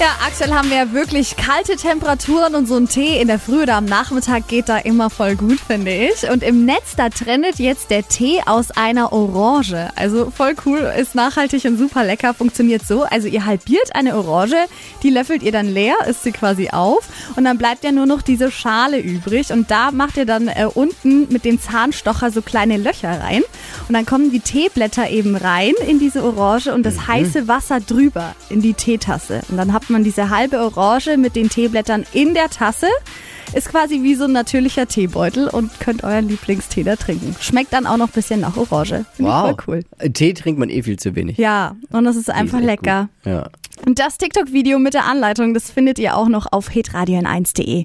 Ja, aktuell haben wir ja wirklich kalte Temperaturen und so ein Tee in der Früh oder am Nachmittag geht da immer voll gut, finde ich. Und im Netz, da trendet jetzt der Tee aus einer Orange. Also voll cool, ist nachhaltig und super lecker, funktioniert so. Also ihr halbiert eine Orange, die löffelt ihr dann leer, isst sie quasi auf und dann bleibt ja nur noch diese Schale übrig und da macht ihr dann äh, unten mit dem Zahnstocher so kleine Löcher rein und dann kommen die Teeblätter eben rein in diese Orange und das heiße Wasser drüber in die Teetasse. Und dann habt man diese halbe Orange mit den Teeblättern in der Tasse. Ist quasi wie so ein natürlicher Teebeutel und könnt euren Lieblingstee da trinken. Schmeckt dann auch noch ein bisschen nach Orange. Ich voll cool. Äh, Tee trinkt man eh viel zu wenig. Ja, und das ist einfach echt lecker. Gut. Ja. Und das TikTok-Video mit der Anleitung, das findet ihr auch noch auf hitradion1.de.